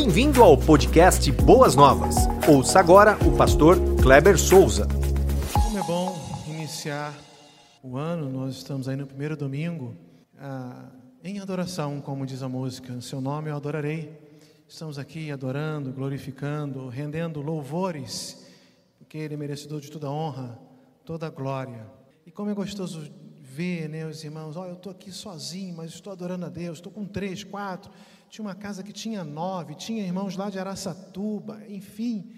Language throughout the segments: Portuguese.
Bem-vindo ao podcast Boas Novas. Ouça agora o pastor Kleber Souza. Como é bom iniciar o ano, nós estamos aí no primeiro domingo ah, em adoração, como diz a música. Seu nome eu adorarei. Estamos aqui adorando, glorificando, rendendo louvores, porque Ele é merecedor de toda honra, toda glória. E como é gostoso ver, né, os irmãos, olha, eu estou aqui sozinho, mas estou adorando a Deus, estou com três, quatro, tinha uma casa que tinha nove, tinha irmãos lá de Araçatuba, enfim,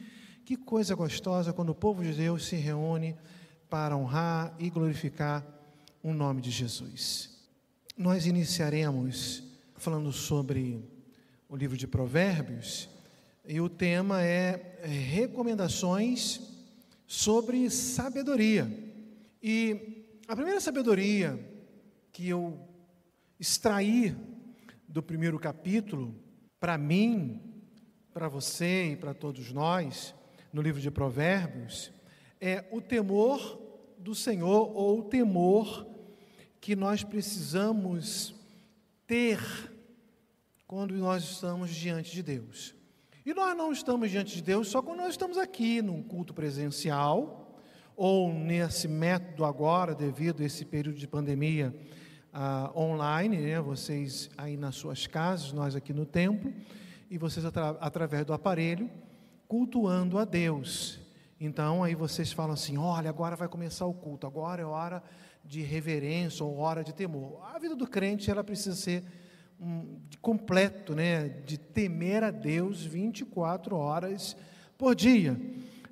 que coisa gostosa quando o povo de Deus se reúne para honrar e glorificar o nome de Jesus. Nós iniciaremos falando sobre o livro de Provérbios e o tema é, é recomendações sobre sabedoria. E a primeira sabedoria que eu extraí do primeiro capítulo, para mim, para você e para todos nós, no livro de Provérbios, é o temor do Senhor ou o temor que nós precisamos ter quando nós estamos diante de Deus. E nós não estamos diante de Deus só quando nós estamos aqui num culto presencial ou nesse método agora, devido a esse período de pandemia, ah, online, né? vocês aí nas suas casas, nós aqui no templo, e vocês atra através do aparelho, cultuando a Deus. Então aí vocês falam assim: olha, agora vai começar o culto, agora é hora de reverência ou hora de temor. A vida do crente ela precisa ser um, completo, né? De temer a Deus 24 horas por dia.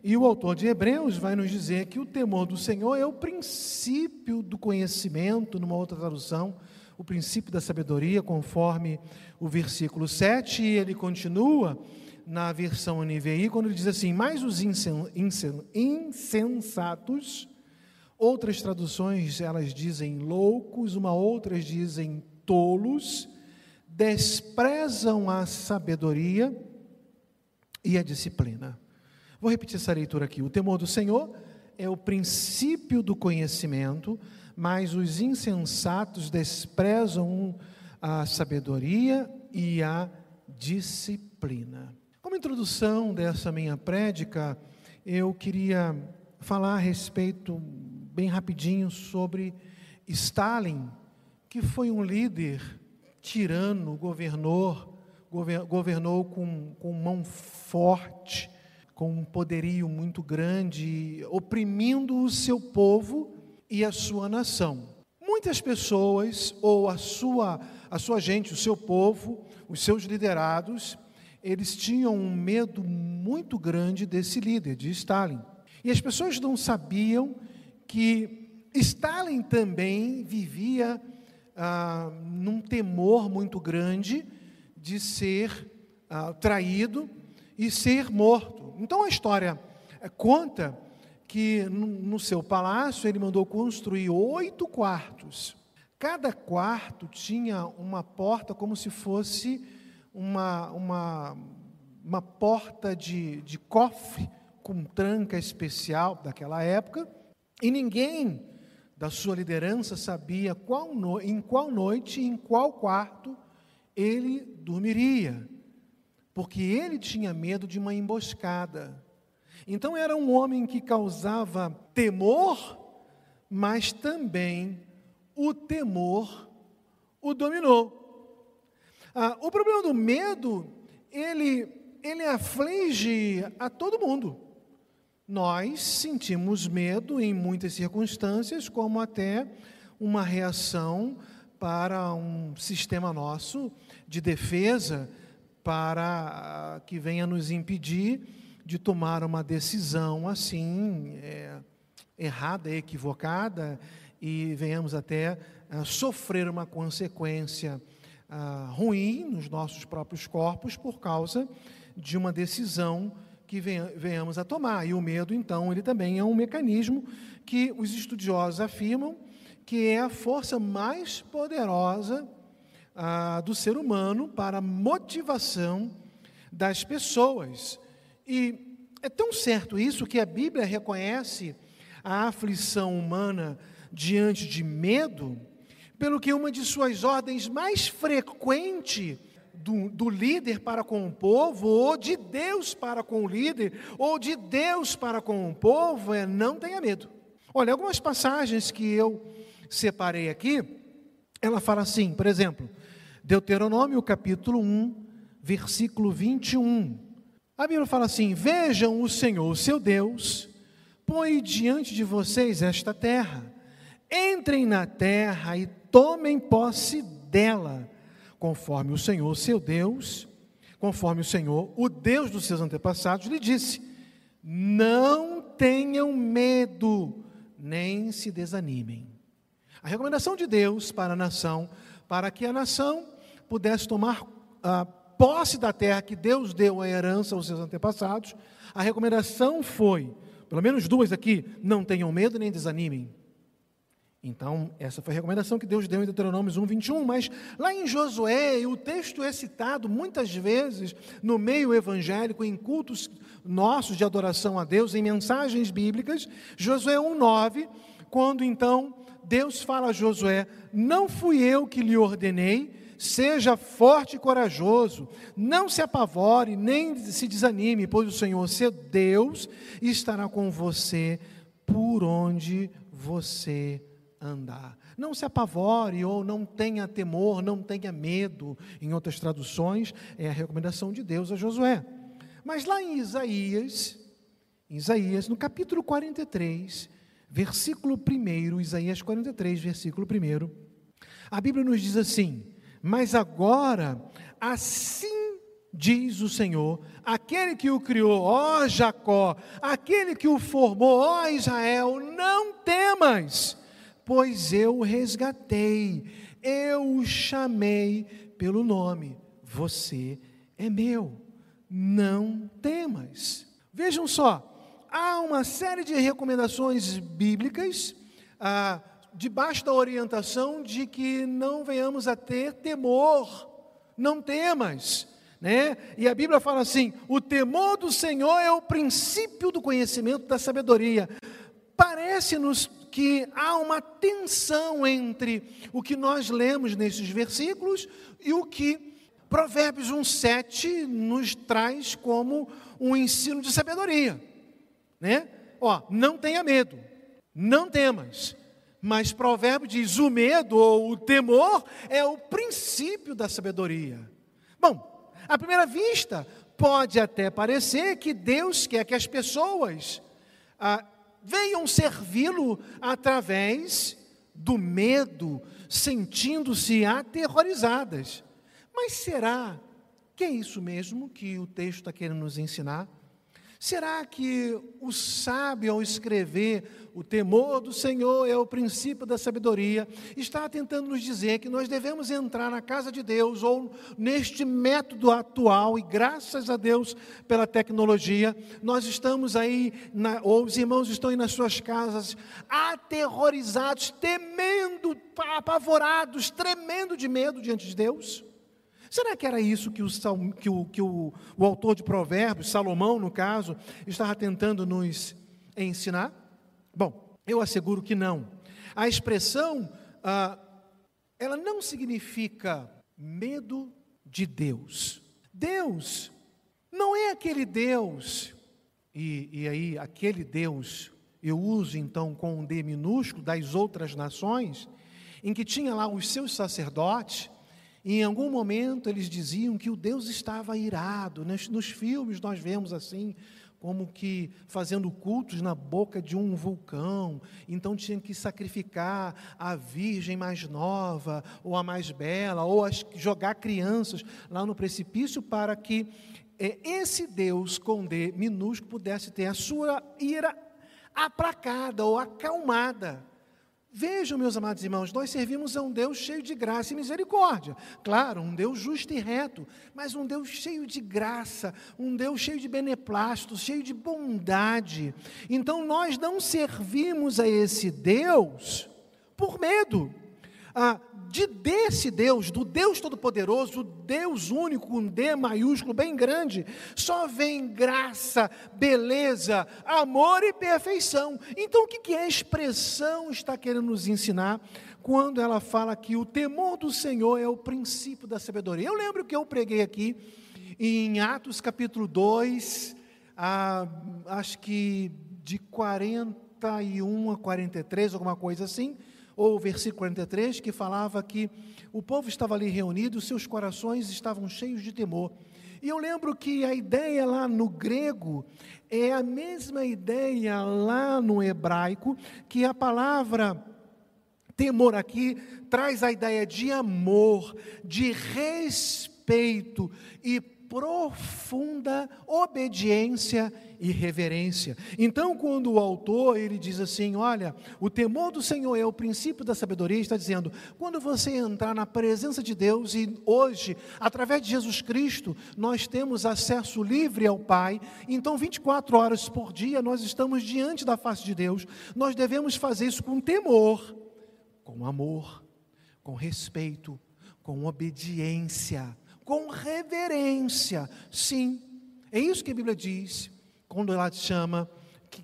E o autor de Hebreus vai nos dizer que o temor do Senhor é o princípio do conhecimento, numa outra tradução, o princípio da sabedoria, conforme o versículo 7, e ele continua na versão NVI, quando ele diz assim: Mas os insensatos, outras traduções elas dizem loucos, uma outras dizem tolos, desprezam a sabedoria e a disciplina. Vou repetir essa leitura aqui. O temor do Senhor é o princípio do conhecimento, mas os insensatos desprezam a sabedoria e a disciplina. Como introdução dessa minha prédica, eu queria falar a respeito, bem rapidinho, sobre Stalin, que foi um líder tirano, governor, governou com, com mão forte, com um poderio muito grande, oprimindo o seu povo e a sua nação. Muitas pessoas, ou a sua, a sua gente, o seu povo, os seus liderados, eles tinham um medo muito grande desse líder, de Stalin. E as pessoas não sabiam que Stalin também vivia ah, num temor muito grande de ser ah, traído e ser morto. Então a história eh, conta que no seu palácio ele mandou construir oito quartos. Cada quarto tinha uma porta como se fosse uma, uma, uma porta de, de cofre com tranca especial daquela época, e ninguém da sua liderança sabia qual no, em qual noite, em qual quarto ele dormiria porque ele tinha medo de uma emboscada. Então era um homem que causava temor, mas também o temor o dominou. Ah, o problema do medo, ele, ele aflige a todo mundo. Nós sentimos medo em muitas circunstâncias, como até uma reação para um sistema nosso de defesa para ah, que venha nos impedir de tomar uma decisão assim é, errada, equivocada e venhamos até ah, sofrer uma consequência ah, ruim nos nossos próprios corpos por causa de uma decisão que venhamos a tomar. E o medo, então, ele também é um mecanismo que os estudiosos afirmam que é a força mais poderosa ah, do ser humano para a motivação das pessoas. E é tão certo isso que a Bíblia reconhece a aflição humana diante de medo, pelo que uma de suas ordens mais frequentes do, do, líder para com o povo, ou de Deus para com o líder, ou de Deus para com o povo, é não tenha medo. Olha, algumas passagens que eu separei aqui, ela fala assim, por exemplo, Deuteronômio capítulo 1, versículo 21. A Bíblia fala assim: Vejam o Senhor, seu Deus, põe diante de vocês esta terra. Entrem na terra e tomem posse dela, conforme o Senhor, seu Deus, conforme o Senhor, o Deus dos seus antepassados, lhe disse: Não tenham medo, nem se desanimem. A recomendação de Deus para a nação, para que a nação pudesse tomar a posse da terra que Deus deu a herança aos seus antepassados, a recomendação foi, pelo menos duas aqui, não tenham medo nem desanimem. Então, essa foi a recomendação que Deus deu em Deuteronômio 1, 21, mas lá em Josué, o texto é citado muitas vezes no meio evangélico, em cultos nossos de adoração a Deus, em mensagens bíblicas, Josué 1, 9, quando então Deus fala a Josué: Não fui eu que lhe ordenei, seja forte e corajoso, não se apavore, nem se desanime, pois o Senhor, seu Deus, estará com você por onde você andar. Não se apavore ou não tenha temor, não tenha medo. Em outras traduções, é a recomendação de Deus a Josué. Mas lá em Isaías, Isaías, no capítulo 43, versículo 1, Isaías 43, versículo 1, a Bíblia nos diz assim: Mas agora, assim diz o Senhor, aquele que o criou, ó Jacó, aquele que o formou, ó Israel, não temas, pois eu o resgatei, eu o chamei pelo nome, você é meu, não temas. Vejam só, há uma série de recomendações bíblicas, ah, debaixo da orientação de que não venhamos a ter temor, não temas. Né? E a Bíblia fala assim: o temor do Senhor é o princípio do conhecimento da sabedoria. Parece-nos que há uma tensão entre o que nós lemos nesses versículos e o que Provérbios 1,7 nos traz como um ensino de sabedoria né? Ó, não tenha medo, não temas. Mas provérbio diz: o medo ou o temor é o princípio da sabedoria. Bom, à primeira vista, pode até parecer que Deus quer que as pessoas ah, venham servi-lo através do medo, sentindo-se aterrorizadas. Mas será que é isso mesmo que o texto está querendo nos ensinar? Será que o sábio, ao escrever o temor do Senhor é o princípio da sabedoria, está tentando nos dizer que nós devemos entrar na casa de Deus ou neste método atual, e graças a Deus pela tecnologia, nós estamos aí, na, ou os irmãos estão aí nas suas casas, aterrorizados, temendo, apavorados, tremendo de medo diante de Deus? Será que era isso que, o, que, o, que o, o autor de Provérbios, Salomão, no caso, estava tentando nos ensinar? Bom, eu asseguro que não. A expressão, ah, ela não significa medo de Deus. Deus não é aquele Deus, e, e aí aquele Deus eu uso então com um D minúsculo das outras nações, em que tinha lá os seus sacerdotes, em algum momento eles diziam que o Deus estava irado. Nos, nos filmes nós vemos assim, como que fazendo cultos na boca de um vulcão, então tinham que sacrificar a virgem mais nova, ou a mais bela, ou as, jogar crianças lá no precipício para que é, esse Deus com D minúsculo pudesse ter a sua ira aplacada ou acalmada. Vejam, meus amados irmãos, nós servimos a um Deus cheio de graça e misericórdia. Claro, um Deus justo e reto, mas um Deus cheio de graça, um Deus cheio de beneplácito, cheio de bondade. Então nós não servimos a esse Deus por medo. Ah, de desse Deus, do Deus Todo-Poderoso, Deus único, com D maiúsculo bem grande, só vem graça, beleza, amor e perfeição. Então, o que, que a expressão está querendo nos ensinar quando ela fala que o temor do Senhor é o princípio da sabedoria. Eu lembro que eu preguei aqui em Atos capítulo 2, ah, acho que de 41 a 43, alguma coisa assim, ou o versículo 43, que falava que o povo estava ali reunido, seus corações estavam cheios de temor. E eu lembro que a ideia lá no grego é a mesma ideia lá no hebraico, que a palavra temor aqui traz a ideia de amor, de respeito e profunda obediência e reverência. Então, quando o autor ele diz assim, olha, o temor do Senhor é o princípio da sabedoria, está dizendo, quando você entrar na presença de Deus e hoje, através de Jesus Cristo, nós temos acesso livre ao Pai, então 24 horas por dia nós estamos diante da face de Deus. Nós devemos fazer isso com temor, com amor, com respeito, com obediência, com reverência. Sim, é isso que a Bíblia diz quando ela chama,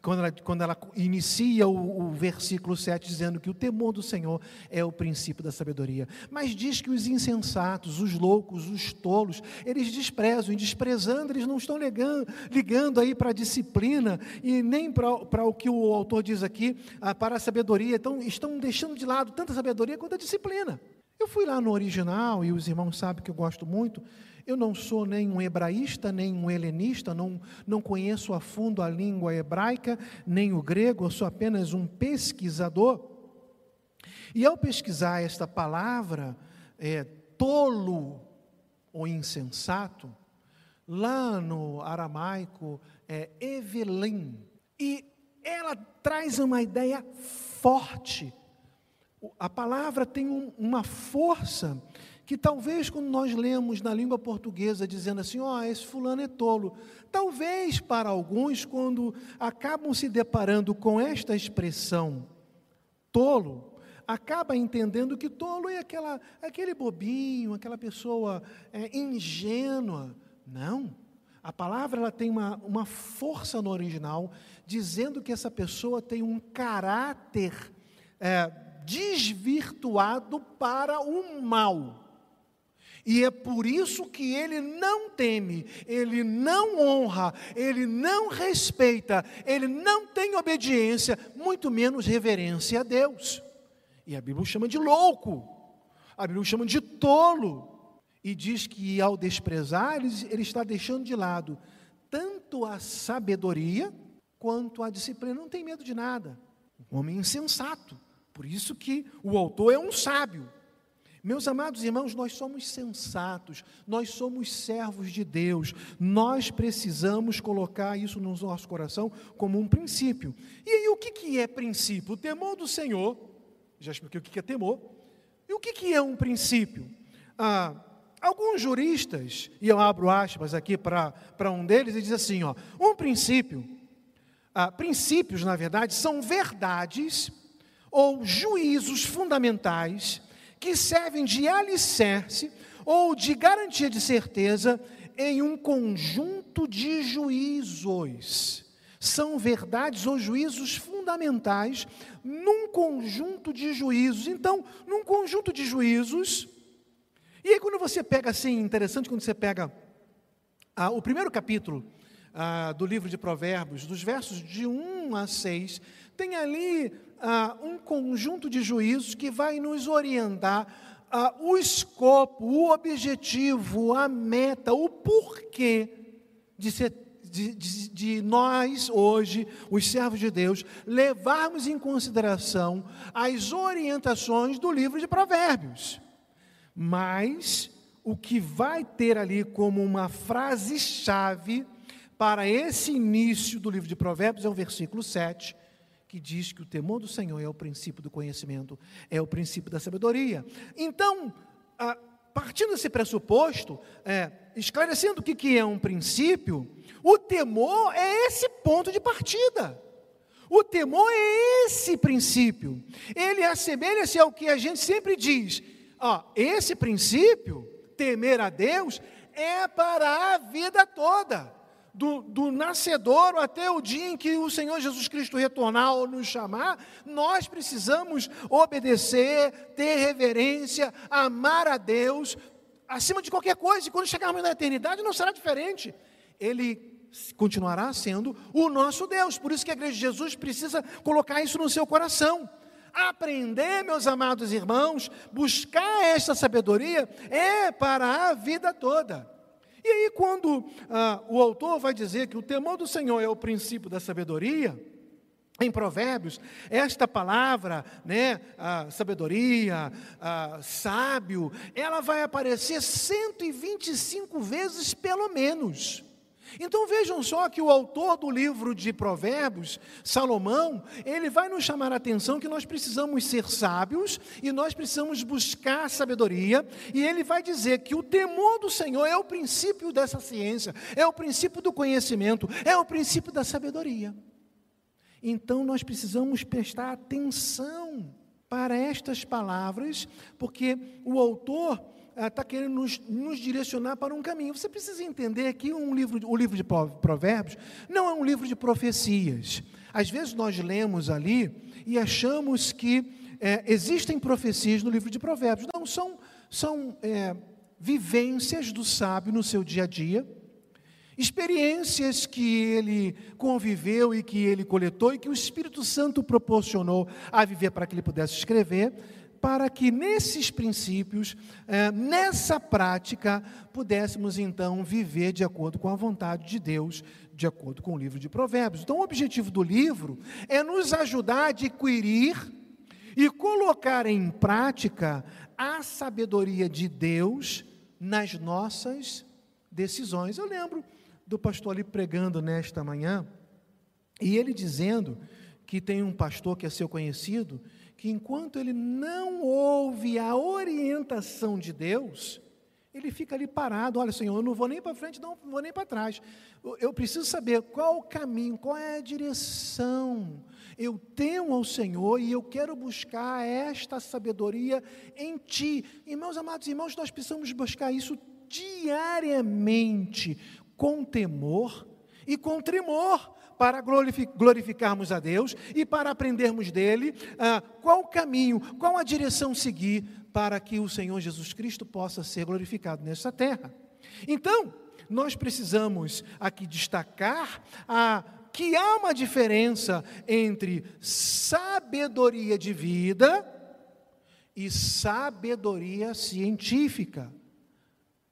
quando, ela, quando ela inicia o, o versículo 7 dizendo que o temor do Senhor é o princípio da sabedoria. Mas diz que os insensatos, os loucos, os tolos, eles desprezam, e desprezando, eles não estão ligando, ligando aí para a disciplina e nem para, para o que o autor diz aqui, ah, para a sabedoria. Então, estão deixando de lado tanto a sabedoria quanto a disciplina. Eu fui lá no original, e os irmãos sabem que eu gosto muito. Eu não sou nem um hebraísta, nem um helenista, não, não conheço a fundo a língua hebraica, nem o grego, eu sou apenas um pesquisador. E ao pesquisar esta palavra, é, tolo ou insensato, lá no aramaico é Evelim, e ela traz uma ideia forte a palavra tem um, uma força que talvez quando nós lemos na língua portuguesa dizendo assim, ó, oh, esse fulano é tolo, talvez para alguns quando acabam se deparando com esta expressão tolo, acaba entendendo que tolo é aquela, aquele bobinho, aquela pessoa é, ingênua. Não. A palavra ela tem uma, uma força no original, dizendo que essa pessoa tem um caráter é, desvirtuado para o mal. E é por isso que ele não teme, ele não honra, ele não respeita, ele não tem obediência, muito menos reverência a Deus. E a Bíblia chama de louco, a Bíblia chama de tolo, e diz que ao desprezar, ele está deixando de lado tanto a sabedoria quanto a disciplina. Não tem medo de nada, um homem insensato. Por isso que o autor é um sábio. Meus amados irmãos, nós somos sensatos, nós somos servos de Deus, nós precisamos colocar isso no nosso coração como um princípio. E aí, o que, é princípio? O temor do Senhor, já expliquei o que é temor, e o que, que é um princípio? Ah, alguns juristas, e eu abro aspas aqui para um deles, e diz assim: ó, um princípio, ah, princípios, na verdade, são verdades ou juízos fundamentais que servem de alicerce ou de garantia de certeza em um conjunto de juízos. São verdades ou juízos fundamentais num conjunto de juízos. Então, num conjunto de juízos. E aí, quando você pega assim, interessante quando você pega ah, o primeiro capítulo ah, do livro de Provérbios, dos versos de 1 a 6, tem ali ah, um conjunto de juízos que vai nos orientar ah, o escopo, o objetivo, a meta, o porquê de, ser, de, de, de nós, hoje, os servos de Deus, levarmos em consideração as orientações do livro de Provérbios. Mas o que vai ter ali como uma frase-chave para esse início do livro de Provérbios é o versículo 7, que diz que o temor do Senhor é o princípio do conhecimento, é o princípio da sabedoria. Então, a, partindo desse pressuposto, é, esclarecendo o que, que é um princípio, o temor é esse ponto de partida. O temor é esse princípio. Ele assemelha-se ao que a gente sempre diz. Ó, esse princípio, temer a Deus, é para a vida toda. Do, do nascedouro até o dia em que o Senhor Jesus Cristo retornar ou nos chamar, nós precisamos obedecer, ter reverência, amar a Deus, acima de qualquer coisa, e quando chegarmos na eternidade não será diferente. Ele continuará sendo o nosso Deus. Por isso que a igreja de Jesus precisa colocar isso no seu coração. Aprender, meus amados irmãos, buscar esta sabedoria é para a vida toda. E aí, quando ah, o autor vai dizer que o temor do Senhor é o princípio da sabedoria, em Provérbios, esta palavra, né, sabedoria, sábio, ela vai aparecer 125 vezes pelo menos. Então vejam só que o autor do livro de Provérbios, Salomão, ele vai nos chamar a atenção que nós precisamos ser sábios e nós precisamos buscar sabedoria, e ele vai dizer que o temor do Senhor é o princípio dessa ciência, é o princípio do conhecimento, é o princípio da sabedoria. Então nós precisamos prestar atenção para estas palavras, porque o autor está querendo nos, nos, direcionar para um caminho. Você precisa entender que um livro, o livro de Provérbios não é um livro de profecias. Às vezes nós lemos ali e achamos que é, existem profecias no livro de Provérbios. Não, são, são é, vivências do sábio no seu dia a dia, experiências que ele conviveu e que ele coletou e que o Espírito Santo proporcionou a viver para que ele pudesse escrever para que nesses princípios, é, nessa prática, pudéssemos então viver de acordo com a vontade de Deus, de acordo com o livro de Provérbios. Então, o objetivo do livro é nos ajudar a adquirir e colocar em prática a sabedoria de Deus nas nossas decisões. Eu lembro do pastor ali pregando nesta manhã, e ele dizendo que tem um pastor que é seu conhecido, que enquanto ele não ouve a orientação de Deus, ele fica ali parado, olha Senhor, eu não vou nem para frente, não vou nem para trás. Eu preciso saber qual o caminho, qual é a direção. Eu temo ao Senhor e eu quero buscar esta sabedoria em Ti. Meus amados irmãos, nós precisamos buscar isso diariamente, com temor e com tremor para glorificarmos a Deus e para aprendermos dele ah, qual o caminho, qual a direção seguir para que o Senhor Jesus Cristo possa ser glorificado nessa terra. Então, nós precisamos aqui destacar a, que há uma diferença entre sabedoria de vida e sabedoria científica.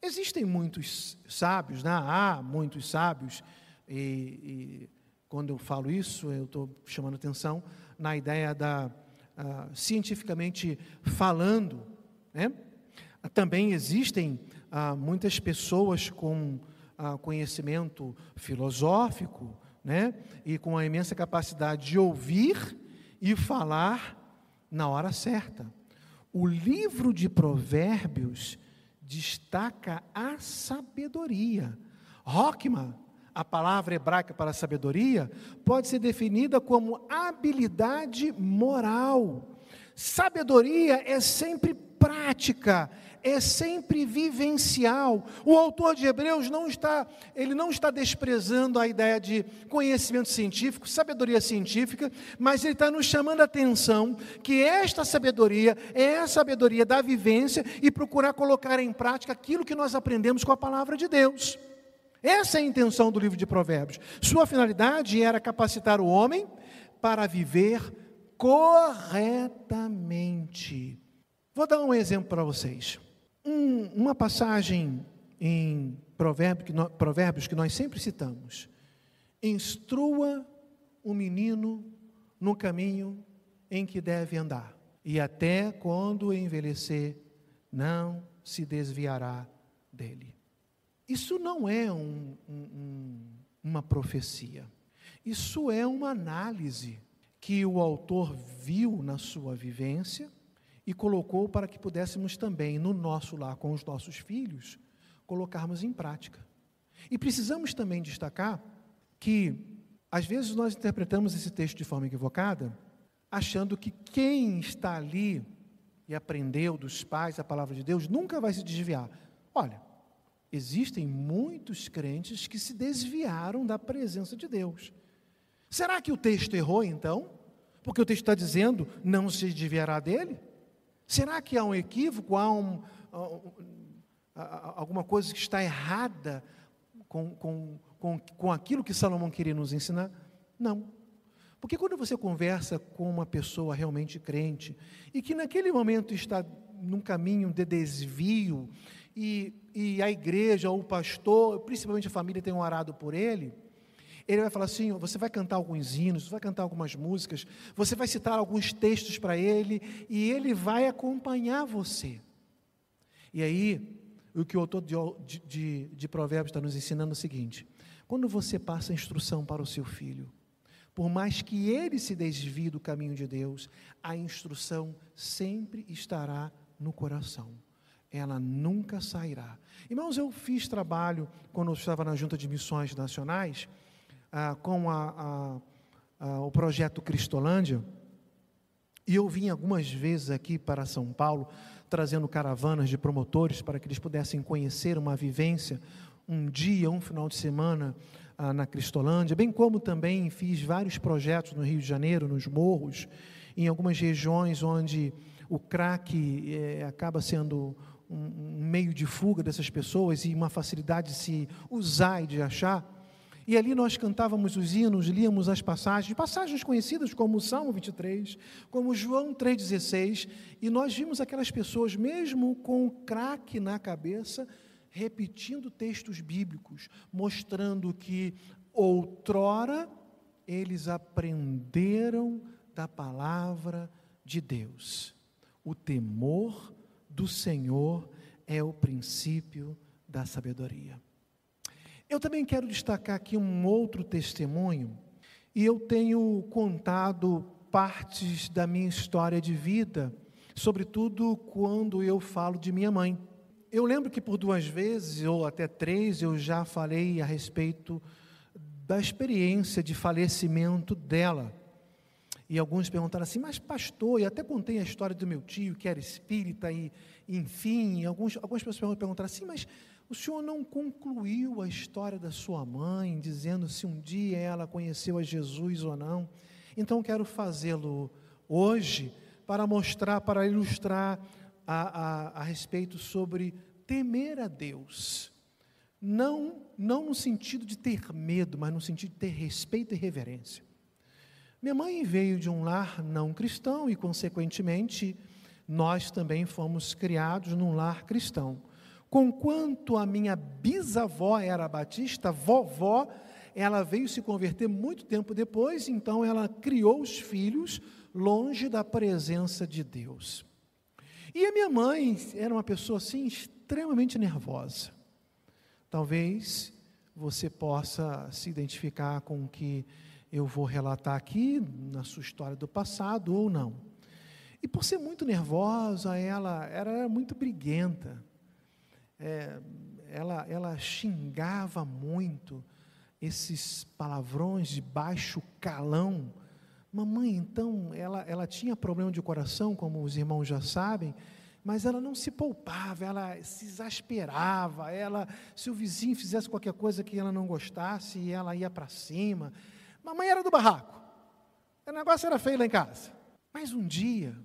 Existem muitos sábios, né? há muitos sábios, e, e quando eu falo isso, eu estou chamando atenção na ideia da uh, cientificamente falando. Né? Também existem uh, muitas pessoas com uh, conhecimento filosófico né? e com a imensa capacidade de ouvir e falar na hora certa. O livro de Provérbios destaca a sabedoria. Rockman a palavra hebraica para sabedoria pode ser definida como habilidade moral. Sabedoria é sempre prática, é sempre vivencial. O autor de Hebreus não está, ele não está desprezando a ideia de conhecimento científico, sabedoria científica, mas ele está nos chamando a atenção que esta sabedoria é a sabedoria da vivência e procurar colocar em prática aquilo que nós aprendemos com a palavra de Deus. Essa é a intenção do livro de Provérbios. Sua finalidade era capacitar o homem para viver corretamente. Vou dar um exemplo para vocês. Um, uma passagem em Provérbios que, nós, Provérbios que nós sempre citamos. Instrua o menino no caminho em que deve andar, e até quando envelhecer, não se desviará dele. Isso não é um, um, uma profecia, isso é uma análise que o autor viu na sua vivência e colocou para que pudéssemos também, no nosso lar, com os nossos filhos, colocarmos em prática. E precisamos também destacar que, às vezes, nós interpretamos esse texto de forma equivocada, achando que quem está ali e aprendeu dos pais a palavra de Deus nunca vai se desviar. Olha, existem muitos crentes que se desviaram da presença de Deus. Será que o texto errou então? Porque o texto está dizendo, não se desviará dele? Será que há um equívoco, há um, alguma coisa que está errada com, com, com, com aquilo que Salomão queria nos ensinar? Não. Porque quando você conversa com uma pessoa realmente crente e que naquele momento está num caminho de desvio e, e a igreja ou o pastor, principalmente a família, tem orado por ele, ele vai falar assim: você vai cantar alguns hinos, vai cantar algumas músicas, você vai citar alguns textos para ele e ele vai acompanhar você. E aí, o que o autor de, de, de Provérbios está nos ensinando é o seguinte: quando você passa a instrução para o seu filho, por mais que ele se desvie do caminho de Deus, a instrução sempre estará no coração. Ela nunca sairá. Irmãos, eu fiz trabalho quando eu estava na Junta de Missões Nacionais, ah, com a, a, a, o projeto Cristolândia, e eu vim algumas vezes aqui para São Paulo trazendo caravanas de promotores para que eles pudessem conhecer uma vivência, um dia, um final de semana ah, na Cristolândia, bem como também fiz vários projetos no Rio de Janeiro, nos morros, em algumas regiões onde o crack eh, acaba sendo um meio de fuga dessas pessoas e uma facilidade de se usar e de achar. E ali nós cantávamos os hinos, líamos as passagens, passagens conhecidas como Salmo 23, como João 3,16, e nós vimos aquelas pessoas, mesmo com o craque na cabeça, repetindo textos bíblicos, mostrando que outrora eles aprenderam da palavra de Deus. O temor do Senhor é o princípio da sabedoria. Eu também quero destacar aqui um outro testemunho, e eu tenho contado partes da minha história de vida, sobretudo quando eu falo de minha mãe. Eu lembro que por duas vezes, ou até três, eu já falei a respeito da experiência de falecimento dela. E alguns perguntaram assim, mas pastor, e até contei a história do meu tio, que era espírita, e enfim, alguns, algumas pessoas perguntaram assim, mas o senhor não concluiu a história da sua mãe, dizendo se um dia ela conheceu a Jesus ou não. Então quero fazê-lo hoje para mostrar, para ilustrar a, a, a respeito sobre temer a Deus. Não, não no sentido de ter medo, mas no sentido de ter respeito e reverência. Minha mãe veio de um lar não cristão e, consequentemente, nós também fomos criados num lar cristão. Conquanto a minha bisavó era batista, vovó, ela veio se converter muito tempo depois, então ela criou os filhos longe da presença de Deus. E a minha mãe era uma pessoa assim extremamente nervosa. Talvez você possa se identificar com o que eu vou relatar aqui na sua história do passado ou não. E por ser muito nervosa, ela, era muito briguenta é, ela, ela xingava muito esses palavrões de baixo calão. Mamãe, então, ela, ela tinha problema de coração, como os irmãos já sabem, mas ela não se poupava, ela se exasperava, ela, se o vizinho fizesse qualquer coisa que ela não gostasse, ela ia para cima. Mamãe era do barraco. O negócio era feio lá em casa. Mas um dia,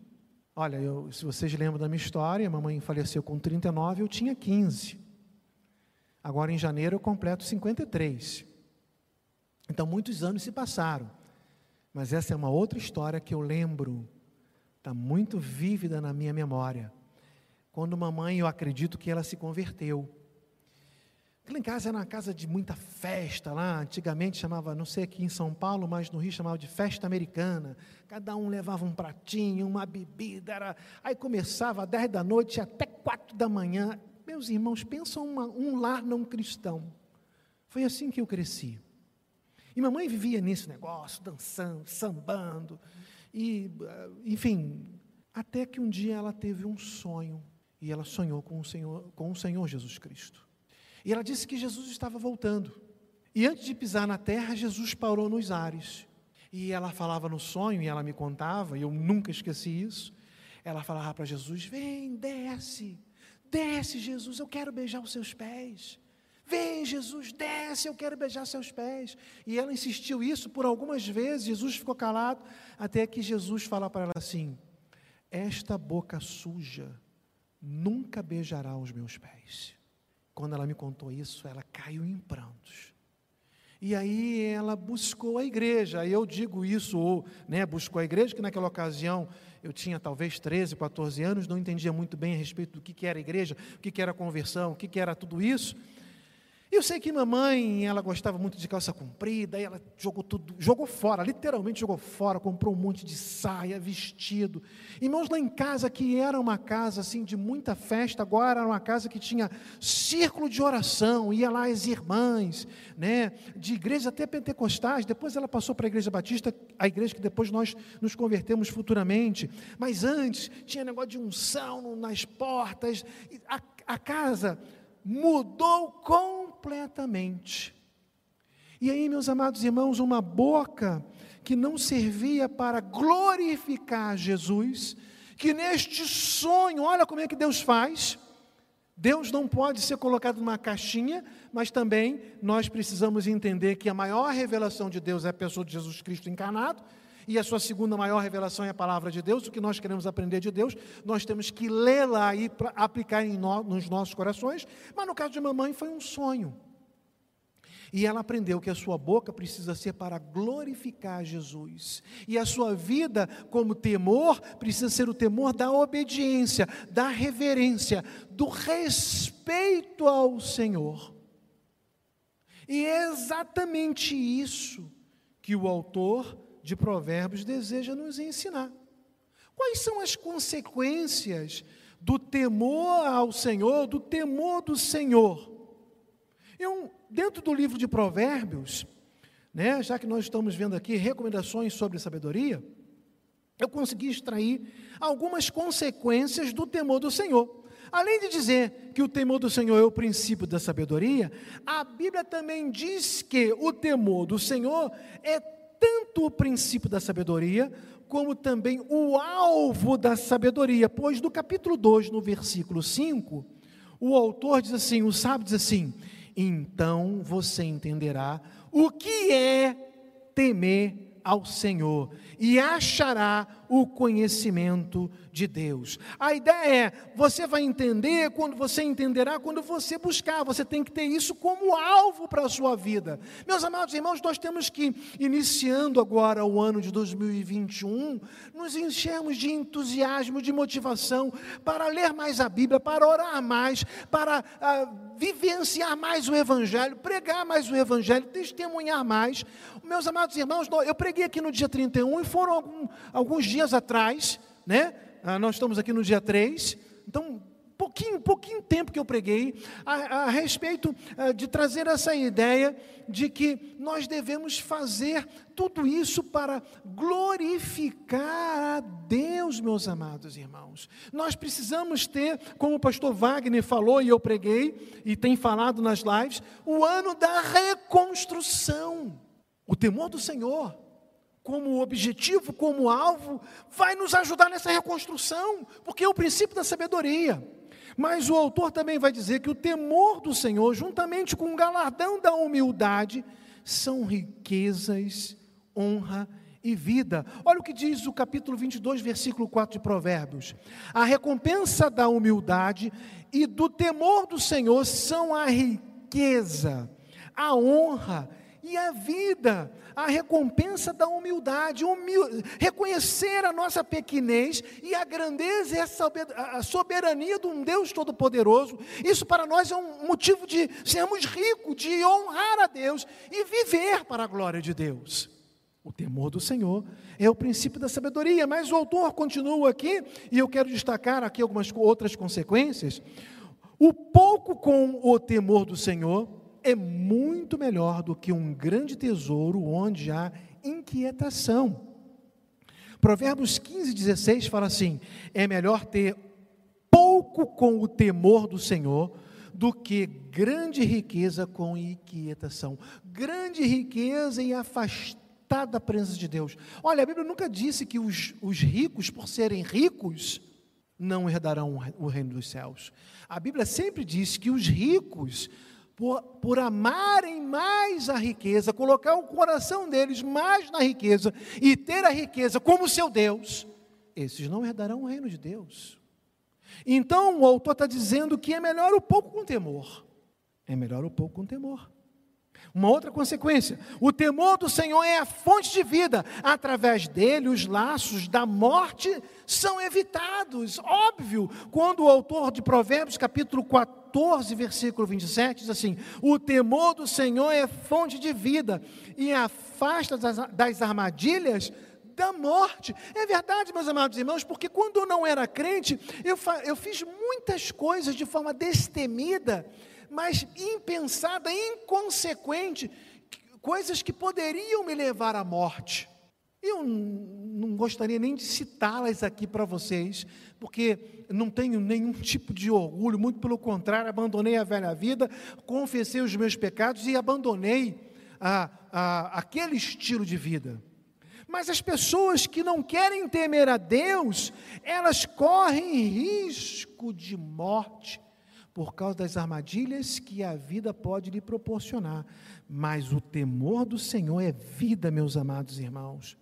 Olha, eu, se vocês lembram da minha história, mamãe faleceu com 39, eu tinha 15. Agora em janeiro eu completo 53. Então muitos anos se passaram. Mas essa é uma outra história que eu lembro, está muito vívida na minha memória. Quando mamãe, eu acredito que ela se converteu. Aquilo em casa era uma casa de muita festa lá, antigamente chamava, não sei aqui em São Paulo, mas no Rio chamava de festa americana. Cada um levava um pratinho, uma bebida, era... aí começava às 10 da noite até 4 da manhã. Meus irmãos, pensam uma, um lar não cristão. Foi assim que eu cresci. E mamãe vivia nesse negócio, dançando, sambando, e, eh, enfim, até que um dia ela teve um sonho, e ela sonhou com o Senhor, com o Senhor Jesus Cristo. E ela disse que Jesus estava voltando. E antes de pisar na terra, Jesus parou nos ares. E ela falava no sonho, e ela me contava, e eu nunca esqueci isso. Ela falava para Jesus: Vem, desce, Desce, Jesus, eu quero beijar os seus pés. Vem, Jesus, desce, eu quero beijar seus pés. E ela insistiu isso por algumas vezes, Jesus ficou calado, até que Jesus fala para ela assim: Esta boca suja nunca beijará os meus pés. Quando ela me contou isso, ela caiu em prantos. E aí ela buscou a igreja. Eu digo isso, ou né, buscou a igreja, que naquela ocasião eu tinha talvez 13, 14 anos, não entendia muito bem a respeito do que, que era igreja, o que, que era conversão, o que, que era tudo isso. Eu sei que mamãe, ela gostava muito de calça comprida, e ela jogou tudo, jogou fora, literalmente jogou fora, comprou um monte de saia, vestido. Irmãos, lá em casa, que era uma casa assim de muita festa, agora era uma casa que tinha círculo de oração, ia lá as irmãs, né, de igrejas até pentecostais, depois ela passou para a igreja batista, a igreja que depois nós nos convertemos futuramente. Mas antes tinha negócio de unção nas portas, a, a casa mudou completamente. E aí, meus amados irmãos, uma boca que não servia para glorificar Jesus, que neste sonho, olha como é que Deus faz. Deus não pode ser colocado numa caixinha, mas também nós precisamos entender que a maior revelação de Deus é a pessoa de Jesus Cristo encarnado, e a sua segunda maior revelação é a palavra de Deus, o que nós queremos aprender de Deus, nós temos que lê-la e aplicar no, nos nossos corações, mas no caso de mamãe foi um sonho. E ela aprendeu que a sua boca precisa ser para glorificar Jesus. E a sua vida, como temor, precisa ser o temor da obediência, da reverência, do respeito ao Senhor. E é exatamente isso que o autor de Provérbios deseja nos ensinar. Quais são as consequências do temor ao Senhor, do temor do Senhor? Eu, dentro do livro de Provérbios, né, já que nós estamos vendo aqui recomendações sobre sabedoria, eu consegui extrair algumas consequências do temor do Senhor. Além de dizer que o temor do Senhor é o princípio da sabedoria, a Bíblia também diz que o temor do Senhor é tanto o princípio da sabedoria, como também o alvo da sabedoria, pois no capítulo 2, no versículo 5, o autor diz assim: o sábio diz assim: então você entenderá o que é temer ao Senhor e achará o conhecimento de Deus. A ideia é, você vai entender quando você entenderá quando você buscar. Você tem que ter isso como alvo para a sua vida. Meus amados irmãos, nós temos que iniciando agora o ano de 2021, nos enchermos de entusiasmo, de motivação para ler mais a Bíblia, para orar mais, para ah, vivenciar mais o evangelho, pregar mais o evangelho, testemunhar mais. Meus amados irmãos, eu preguei aqui no dia 31 e foram alguns dias atrás, né? Ah, nós estamos aqui no dia 3, então pouquinho, pouquinho tempo que eu preguei a, a respeito a, ah, de trazer essa ideia de que nós devemos fazer tudo isso para glorificar a Deus, meus amados irmãos. Nós precisamos ter, como o pastor Wagner falou e eu preguei e tem falado nas lives, o ano da reconstrução. O temor do Senhor como objetivo, como alvo, vai nos ajudar nessa reconstrução, porque é o princípio da sabedoria. Mas o autor também vai dizer que o temor do Senhor, juntamente com o galardão da humildade, são riquezas, honra e vida. Olha o que diz o capítulo 22, versículo 4 de Provérbios: A recompensa da humildade e do temor do Senhor são a riqueza, a honra e a vida, a recompensa da humildade, humil... reconhecer a nossa pequenez e a grandeza e a soberania de um Deus Todo-Poderoso. Isso para nós é um motivo de sermos ricos, de honrar a Deus e viver para a glória de Deus. O temor do Senhor é o princípio da sabedoria, mas o autor continua aqui, e eu quero destacar aqui algumas outras consequências. O pouco com o temor do Senhor é muito melhor do que um grande tesouro onde há inquietação. Provérbios 15, 16 fala assim: é melhor ter pouco com o temor do Senhor do que grande riqueza com inquietação. Grande riqueza e afastada da presença de Deus. Olha, a Bíblia nunca disse que os, os ricos, por serem ricos, não herdarão o reino dos céus. A Bíblia sempre diz que os ricos, por, por amarem mais a riqueza, colocar o coração deles mais na riqueza e ter a riqueza como seu Deus, esses não herdarão o reino de Deus. Então o autor está dizendo que é melhor o pouco com temor. É melhor o pouco com temor. Uma outra consequência: o temor do Senhor é a fonte de vida. Através dele, os laços da morte são evitados. Óbvio, quando o autor de Provérbios, capítulo 14, versículo 27, diz assim: O temor do Senhor é fonte de vida e afasta das, armadilhas da morte. É verdade, meus amados irmãos, porque quando eu não era crente, eu, eu fiz muitas coisas de forma destemida mas impensada, inconsequente, coisas que poderiam me levar à morte. Eu não gostaria nem de citá-las aqui para vocês, porque não tenho nenhum tipo de orgulho, muito pelo contrário, abandonei a velha vida, confessei os meus pecados e abandonei a, a, aquele estilo de vida. Mas as pessoas que não querem temer a Deus, elas correm risco de morte por causa das armadilhas que a vida pode lhe proporcionar. Mas o temor do Senhor é vida, meus amados irmãos.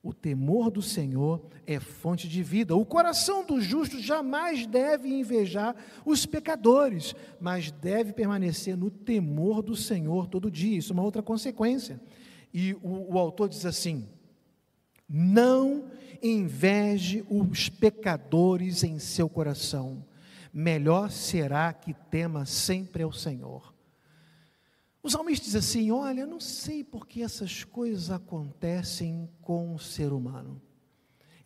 O temor do Senhor é fonte de vida. O coração do justo jamais deve invejar os pecadores, mas deve permanecer no temor do Senhor todo dia. Isso é uma outra consequência. E o, o autor diz assim: não inveje os pecadores em seu coração melhor será que tema sempre ao Senhor. O salmista diz assim: Olha, não sei por que essas coisas acontecem com o ser humano.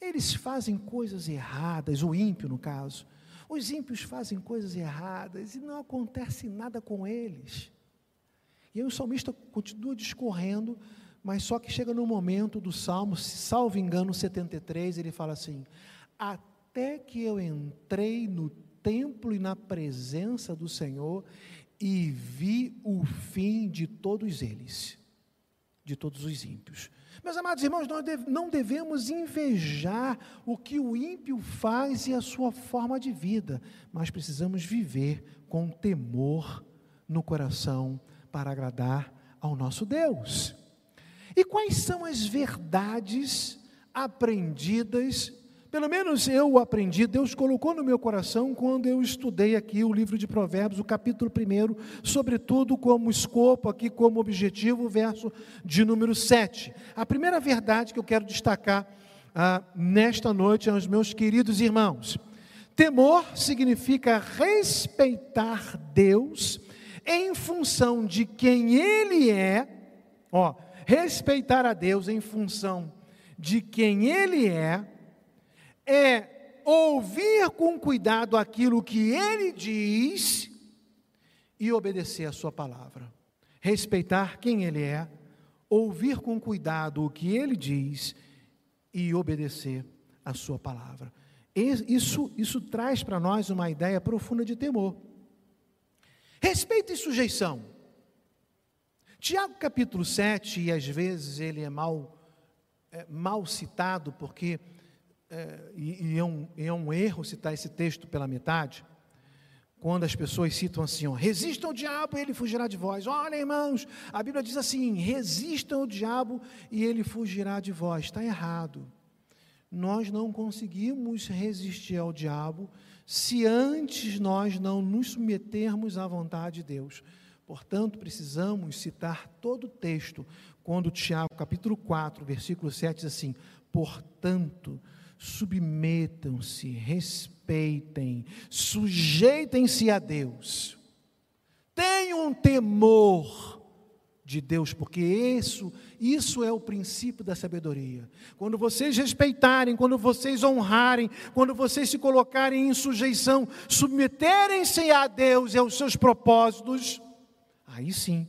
Eles fazem coisas erradas, o ímpio no caso. Os ímpios fazem coisas erradas e não acontece nada com eles. E aí o salmista continua discorrendo, mas só que chega no momento do salmo, salvo engano 73, ele fala assim: Até que eu entrei no templo e na presença do Senhor e vi o fim de todos eles, de todos os ímpios. Meus amados irmãos, nós não devemos invejar o que o ímpio faz e a sua forma de vida, mas precisamos viver com temor no coração para agradar ao nosso Deus. E quais são as verdades aprendidas pelo menos eu aprendi, Deus colocou no meu coração quando eu estudei aqui o livro de Provérbios, o capítulo 1, sobretudo como escopo, aqui como objetivo, o verso de número 7. A primeira verdade que eu quero destacar ah, nesta noite aos meus queridos irmãos: temor significa respeitar Deus em função de quem Ele é, ó, respeitar a Deus em função de quem Ele é é ouvir com cuidado aquilo que ele diz e obedecer a sua palavra. Respeitar quem ele é, ouvir com cuidado o que ele diz e obedecer a sua palavra. Isso, isso traz para nós uma ideia profunda de temor. Respeito e sujeição. Tiago capítulo 7, e às vezes ele é mal, é, mal citado, porque é, e, e, é um, é um erro citar esse texto pela metade, quando as pessoas citam assim, ó, resistam ao diabo e ele fugirá de vós. Olha, irmãos, a Bíblia diz assim: resistam ao diabo e ele fugirá de vós. Está errado. Nós não conseguimos resistir ao diabo se antes nós não nos submetermos à vontade de Deus. Portanto, precisamos citar todo o texto, quando Tiago, capítulo 4, versículo 7, diz assim: Portanto, submetam-se, respeitem, sujeitem-se a Deus. Tenham temor de Deus, porque isso, isso é o princípio da sabedoria. Quando vocês respeitarem, quando vocês honrarem, quando vocês se colocarem em sujeição, submeterem-se a Deus e aos seus propósitos, aí sim,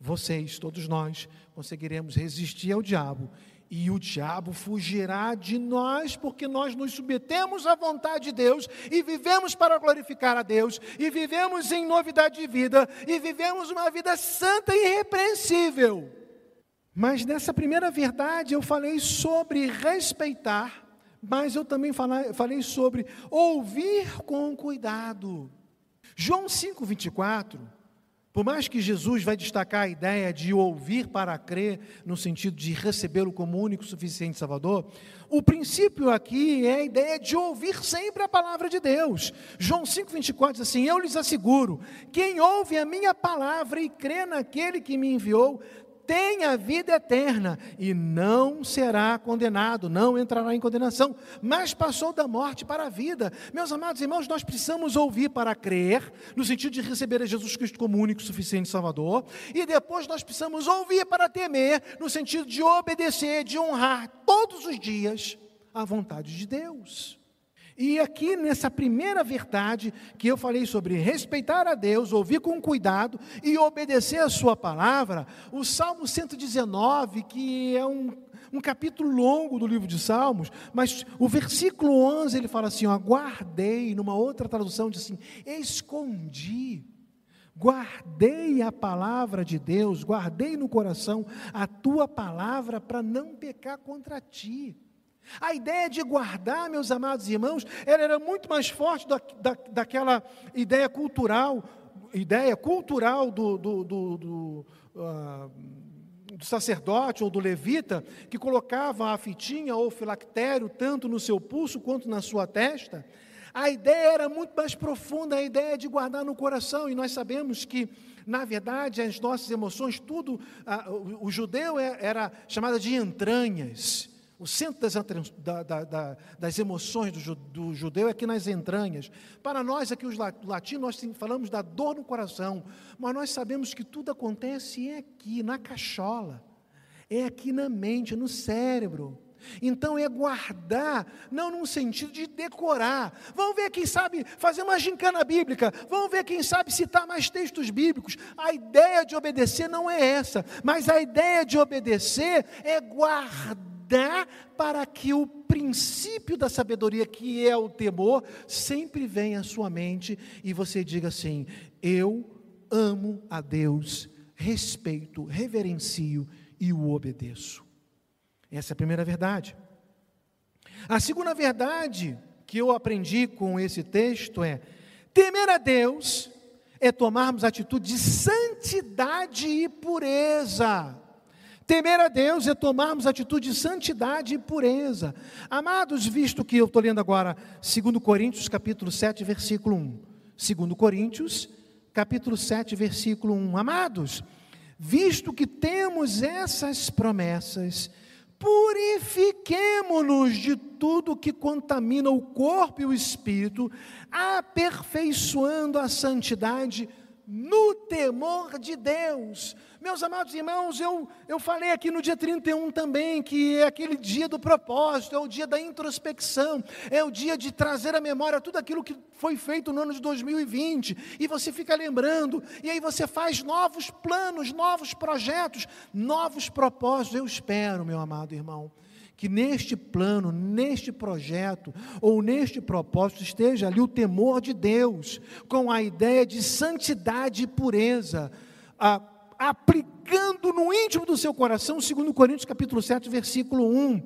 vocês, todos nós, conseguiremos resistir ao diabo e o diabo fugirá de nós, porque nós nos submetemos à vontade de Deus e vivemos para glorificar a Deus, e vivemos em novidade de vida, e vivemos uma vida santa e irrepreensível. Mas nessa primeira verdade eu falei sobre respeitar, mas eu também falei sobre ouvir com cuidado. João 5,24 por mais que Jesus vai destacar a ideia de ouvir para crer, no sentido de recebê-lo como único, suficiente Salvador, o princípio aqui é a ideia de ouvir sempre a palavra de Deus. João 5,24 diz assim: Eu lhes asseguro, quem ouve a minha palavra e crê naquele que me enviou, tem a vida eterna e não será condenado, não entrará em condenação, mas passou da morte para a vida. Meus amados irmãos, nós precisamos ouvir para crer, no sentido de receber a Jesus Cristo como único suficiente Salvador, e depois nós precisamos ouvir para temer, no sentido de obedecer, de honrar todos os dias a vontade de Deus. E aqui nessa primeira verdade que eu falei sobre respeitar a Deus, ouvir com cuidado e obedecer a Sua palavra, o Salmo 119, que é um, um capítulo longo do livro de Salmos, mas o versículo 11 ele fala assim: guardei, numa outra tradução diz assim: escondi. Guardei a palavra de Deus, guardei no coração a tua palavra para não pecar contra ti. A ideia de guardar, meus amados irmãos, ela era muito mais forte da, da, daquela ideia cultural, ideia cultural do, do, do, do, uh, do, sacerdote ou do levita, que colocava a fitinha ou filactério tanto no seu pulso quanto na sua testa. A ideia era muito mais profunda, a ideia de guardar no coração, e nós sabemos que, na verdade, as nossas emoções, tudo, uh, o, o judeu é, era chamado de entranhas. O centro das, da, da, da, das emoções do, do, judeu é aqui nas entranhas. Para nós, aqui os latinos, nós falamos da dor no coração, mas nós sabemos que tudo acontece é aqui, na cachola, é aqui na mente, no cérebro. Então é guardar, não num sentido de decorar. Vamos ver quem sabe fazer uma gincana bíblica. Vamos ver quem sabe citar mais textos bíblicos. A ideia de obedecer não é essa, mas a ideia de obedecer é guardar dá para que o princípio da sabedoria, que é o temor, sempre venha à sua mente e você diga assim: Eu amo a Deus, respeito, reverencio e o obedeço. Essa é a primeira verdade. A segunda verdade que eu aprendi com esse texto é: temer a Deus é tomarmos atitude de santidade e pureza. Temer a Deus é tomarmos atitude de santidade e pureza. Amados, visto que eu estou lendo agora 2 Coríntios capítulo 7, versículo 1. 2 Coríntios, capítulo 7, versículo 1. Amados, visto que temos essas promessas, purifiquemo-nos de tudo que contamina o corpo e o espírito, aperfeiçoando a santidade no temor de Deus. Meus amados irmãos, eu, eu falei aqui no dia 31 também que é aquele dia do propósito, é o dia da introspecção, é o dia de trazer à memória tudo aquilo que foi feito no ano de 2020, e você fica lembrando, e aí você faz novos planos, novos projetos, novos propósitos. Eu espero, meu amado irmão, que neste plano, neste projeto ou neste propósito esteja ali o temor de Deus, com a ideia de santidade e pureza. A, aplicando no íntimo do seu coração, segundo Coríntios capítulo 7, versículo 1,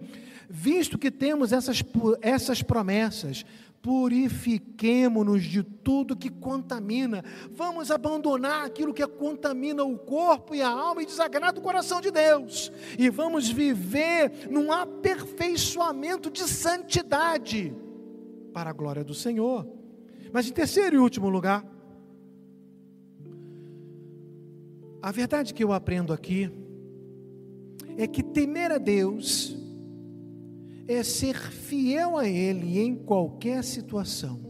visto que temos essas, essas promessas, purifiquemo-nos de tudo que contamina, vamos abandonar aquilo que contamina o corpo e a alma e desagrada o coração de Deus, e vamos viver num aperfeiçoamento de santidade, para a glória do Senhor. Mas em terceiro e último lugar, A verdade que eu aprendo aqui é que temer a Deus é ser fiel a Ele em qualquer situação.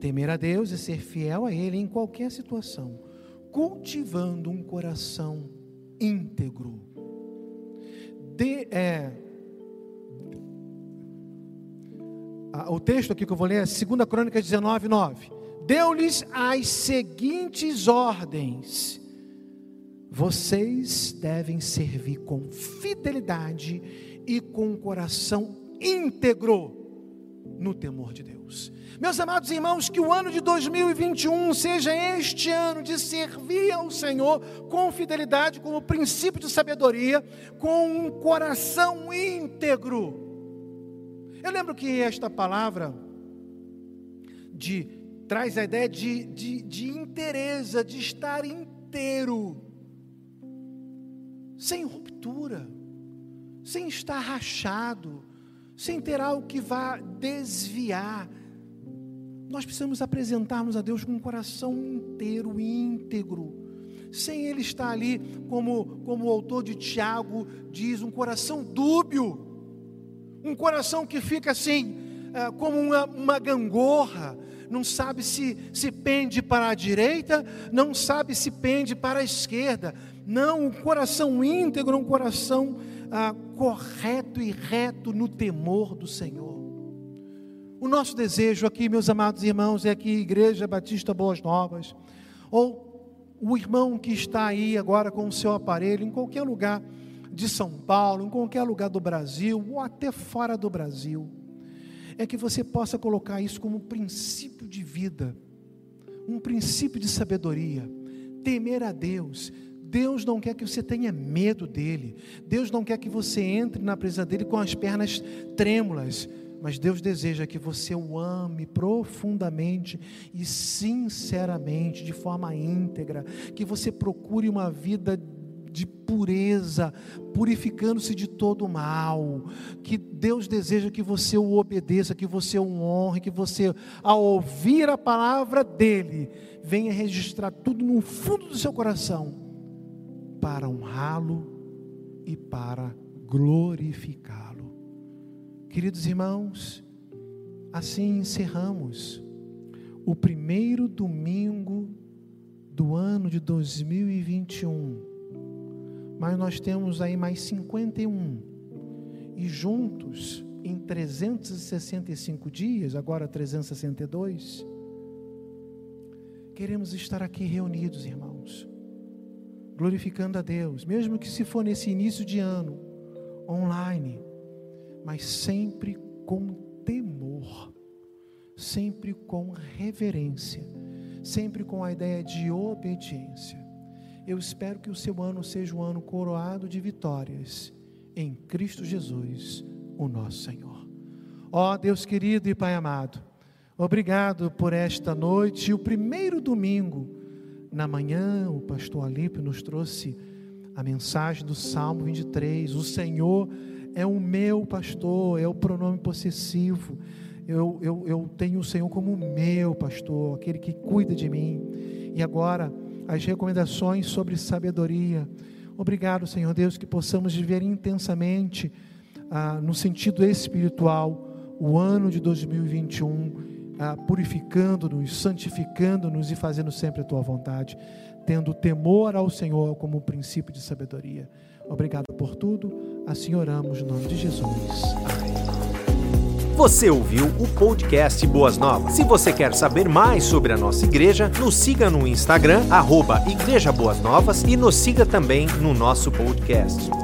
Temer a Deus é ser fiel a Ele em qualquer situação, cultivando um coração íntegro. De, é, o texto aqui que eu vou ler é 2 Crônicas 19, 9 deu-lhes as seguintes ordens: vocês devem servir com fidelidade e com coração íntegro no temor de Deus. Meus amados irmãos, que o ano de 2021 seja este ano de servir ao Senhor com fidelidade, como princípio de sabedoria, com um coração íntegro Eu lembro que esta palavra de traz a ideia de, de, de inteireza, de estar inteiro, sem ruptura, sem estar rachado, sem ter algo que vá desviar. Nós precisamos apresentarmos a Deus com um coração inteiro, íntegro, sem ele estar ali, como, como o autor de Tiago diz, um coração dúbio, um coração que fica assim, é, como uma, uma gangorra, não sabe se, se pende para a direita, não sabe se pende para a esquerda. Não, um coração íntegro, um coração ah, correto e reto no temor do Senhor. O nosso desejo aqui, meus amados irmãos, é que Igreja Batista Boas Novas, ou o irmão que está aí agora com o seu aparelho, em qualquer lugar de São Paulo, em qualquer lugar do Brasil, ou até fora do Brasil, é que você possa colocar isso como princípio de vida, um princípio de sabedoria, temer a Deus. Deus não quer que você tenha medo dele, Deus não quer que você entre na presença dele com as pernas trêmulas, mas Deus deseja que você o ame profundamente e sinceramente, de forma íntegra, que você procure uma vida de pureza, purificando-se de todo mal. Que Deus deseja que você o obedeça, que você o honre, que você, ao ouvir a palavra dele, venha registrar tudo no fundo do seu coração para honrá-lo e para glorificá-lo. Queridos irmãos, assim encerramos o primeiro domingo do ano de 2021 mas nós temos aí mais 51. E juntos, em 365 dias, agora 362, queremos estar aqui reunidos, irmãos, glorificando a Deus, mesmo que se for nesse início de ano, online, mas sempre com temor, sempre com reverência, sempre com a ideia de obediência. Eu espero que o seu ano seja um ano coroado de vitórias em Cristo Jesus, o nosso Senhor. Ó oh, Deus querido e Pai amado, obrigado por esta noite o primeiro domingo. Na manhã, o pastor Alípio nos trouxe a mensagem do Salmo 23. O Senhor é o meu pastor, é o pronome possessivo. Eu, eu, eu tenho o Senhor como meu pastor, aquele que cuida de mim. E agora, as recomendações sobre sabedoria. Obrigado, Senhor Deus, que possamos viver intensamente, ah, no sentido espiritual, o ano de 2021, ah, purificando-nos, santificando-nos e fazendo sempre a tua vontade, tendo temor ao Senhor como princípio de sabedoria. Obrigado por tudo, assim oramos no nome de Jesus. Amém. Você ouviu o podcast Boas Novas. Se você quer saber mais sobre a nossa igreja, nos siga no Instagram, arroba Igreja Boas Novas e nos siga também no nosso podcast.